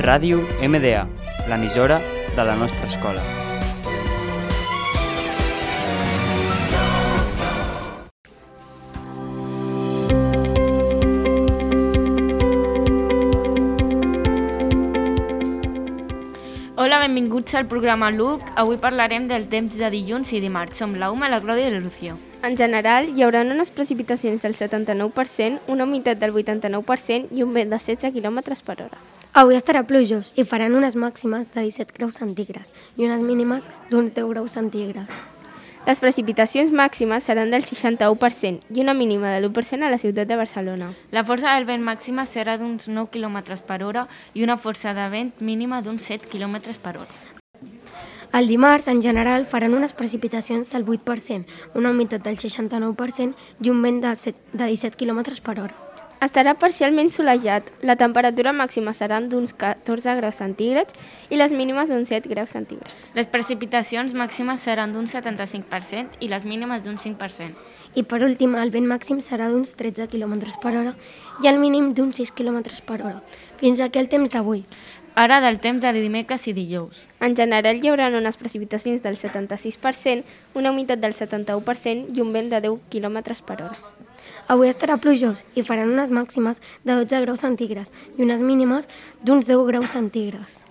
Ràdio MDA, l'emissora de la nostra escola. Hola, benvinguts al programa LUC. Avui parlarem del temps de dilluns i dimarts. Som l'Auma, la Clàudia i la Lucio. En general, hi haurà unes precipitacions del 79%, una humitat del 89% i un vent de 16 km per hora. Avui estarà plujós i faran unes màximes de 17 graus centígrads i unes mínimes d'uns 10 graus centígrads. Les precipitacions màximes seran del 61% i una mínima de l'1% a la ciutat de Barcelona. La força del vent màxima serà d'uns 9 km per hora i una força de vent mínima d'uns 7 km per hora. El dimarts, en general, faran unes precipitacions del 8%, una humitat del 69% i un vent de, 7, de 17 km per hora. Estarà parcialment solejat. La temperatura màxima serà d'uns 14 graus centígrads i les mínimes d'uns 7 graus centígrads. Les precipitacions màximes seran d'un 75% i les mínimes d'un 5%. I per últim, el vent màxim serà d'uns 13 km per hora i el mínim d'uns 6 km per hora. Fins aquí el temps d'avui. Ara del temps de dimecres i dijous. En general hi haurà unes precipitacions del 76%, una humitat del 71% i un vent de 10 km per hora. Avui estarà plujós i faran unes màximes de 12 graus centígrads i unes mínimes d'uns 10 graus centígrads.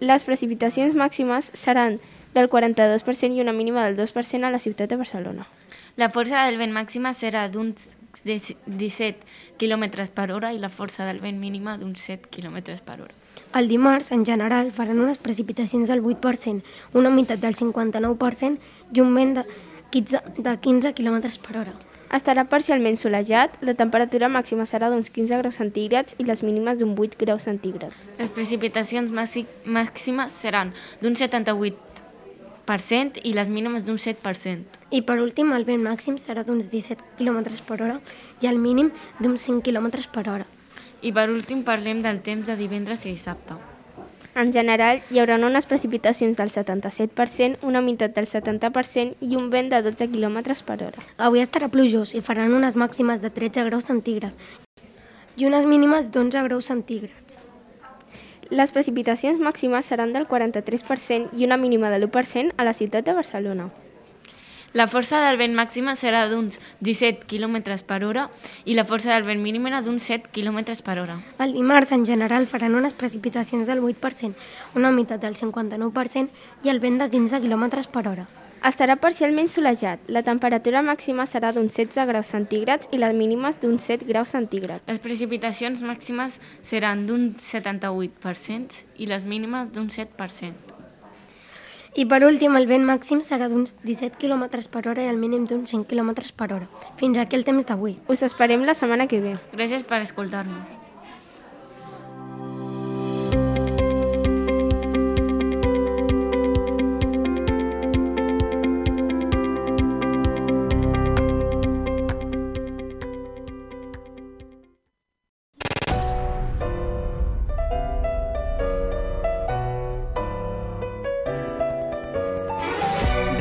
Les precipitacions màximes seran del 42% i una mínima del 2% a la ciutat de Barcelona. La força del vent màxima serà d'uns 17 km per hora i la força del vent mínima d'uns 7 km per hora. El dimarts, en general, faran unes precipitacions del 8%, una humitat del 59% i un vent de 15, de 15 km per hora. Estarà parcialment solejat, la temperatura màxima serà d'uns 15 graus centígrads i les mínimes d'un 8 graus centígrads. Les precipitacions màximes seran d'un 78% i les mínimes d'un 7%. I per últim, el vent màxim serà d'uns 17 km per hora i el mínim d'uns 5 km per hora. I per últim parlem del temps de divendres i dissabte. En general, hi haurà unes precipitacions del 77%, una humitat del 70% i un vent de 12 km per hora. Avui estarà plujós i faran unes màximes de 13 graus centígrads i unes mínimes d'11 graus centígrads. Les precipitacions màximes seran del 43% i una mínima de l'1% a la ciutat de Barcelona. La força del vent màxima serà d'uns 17 km per hora i la força del vent mínima d'uns 7 km per hora. El dimarts, en general, faran unes precipitacions del 8%, una humitat del 59% i el vent de 15 km per hora. Estarà parcialment solejat. La temperatura màxima serà d'uns 16 graus centígrads i les mínimes d'uns 7 graus centígrads. Les precipitacions màximes seran d'un 78% i les mínimes d'un 7%. I per últim, el vent màxim serà d'uns 17 km per hora i el mínim d'uns 5 km per hora. Fins aquí el temps d'avui. Us esperem la setmana que ve. Gràcies per escoltar-nos.